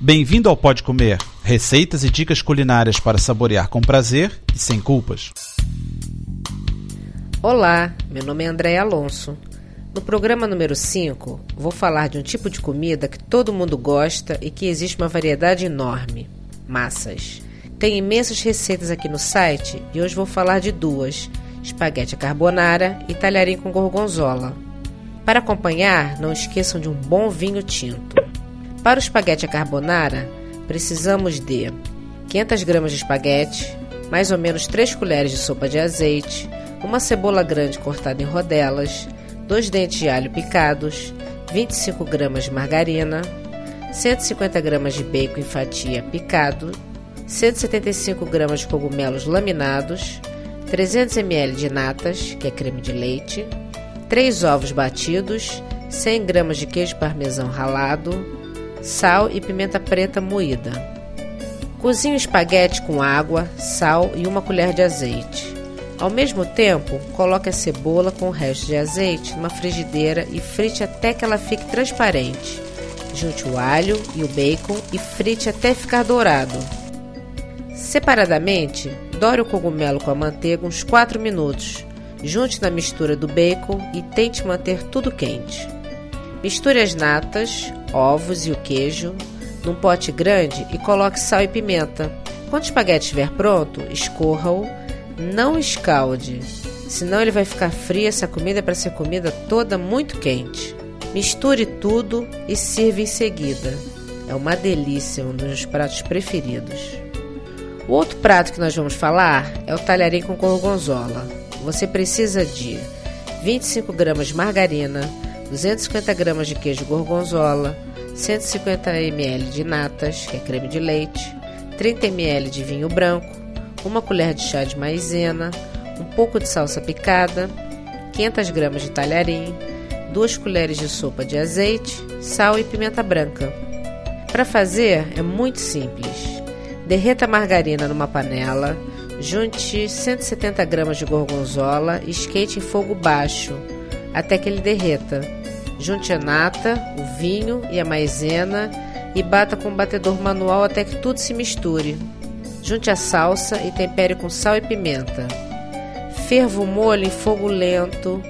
Bem-vindo ao Pode Comer, receitas e dicas culinárias para saborear com prazer e sem culpas. Olá, meu nome é André Alonso. No programa número 5, vou falar de um tipo de comida que todo mundo gosta e que existe uma variedade enorme: massas. Tem imensas receitas aqui no site e hoje vou falar de duas: espaguete carbonara e talharim com gorgonzola. Para acompanhar, não esqueçam de um bom vinho tinto. Para o espaguete à carbonara, precisamos de 500 gramas de espaguete, mais ou menos 3 colheres de sopa de azeite, uma cebola grande cortada em rodelas, dois dentes de alho picados, 25 gramas de margarina, 150 gramas de bacon em fatia picado, 175 gramas de cogumelos laminados, 300 ml de natas, que é creme de leite, 3 ovos batidos, 100 gramas de queijo parmesão ralado, sal e pimenta preta moída. Cozinhe o espaguete com água, sal e uma colher de azeite. Ao mesmo tempo, coloque a cebola com o resto de azeite numa frigideira e frite até que ela fique transparente. Junte o alho e o bacon e frite até ficar dourado. Separadamente, dore o cogumelo com a manteiga uns 4 minutos. Junte na mistura do bacon e tente manter tudo quente. Misture as natas, ovos e o queijo num pote grande e coloque sal e pimenta. Quando o espaguete estiver pronto, escorra-o, não escalde, senão ele vai ficar frio. Essa comida é para ser comida toda muito quente. Misture tudo e sirva em seguida. É uma delícia, um dos meus pratos preferidos. O outro prato que nós vamos falar é o talharim com gorgonzola. Você precisa de 25 gramas de margarina, 250 gramas de queijo gorgonzola, 150 ml de natas, que é creme de leite, 30 ml de vinho branco, uma colher de chá de maizena, um pouco de salsa picada, 500 gramas de talharim, 2 colheres de sopa de azeite, sal e pimenta branca. Para fazer é muito simples. Derreta a margarina numa panela, junte 170 gramas de gorgonzola e esquente em fogo baixo até que ele derreta. Junte a nata, o vinho e a maisena e bata com um batedor manual até que tudo se misture. Junte a salsa e tempere com sal e pimenta. Ferva o molho em fogo lento,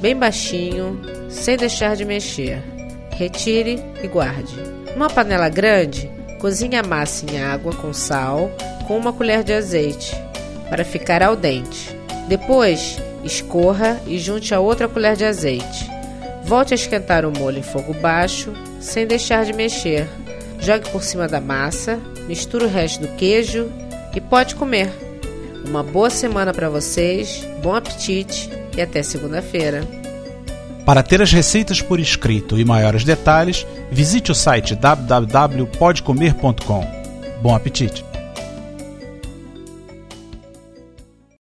bem baixinho, sem deixar de mexer. Retire e guarde. Numa panela grande, cozinhe a massa em água com sal com uma colher de azeite para ficar al dente. Depois, escorra e junte a outra colher de azeite. Volte a esquentar o molho em fogo baixo, sem deixar de mexer. Jogue por cima da massa, misture o resto do queijo e pode comer. Uma boa semana para vocês, bom apetite e até segunda-feira. Para ter as receitas por escrito e maiores detalhes, visite o site www.podcomer.com. Bom apetite!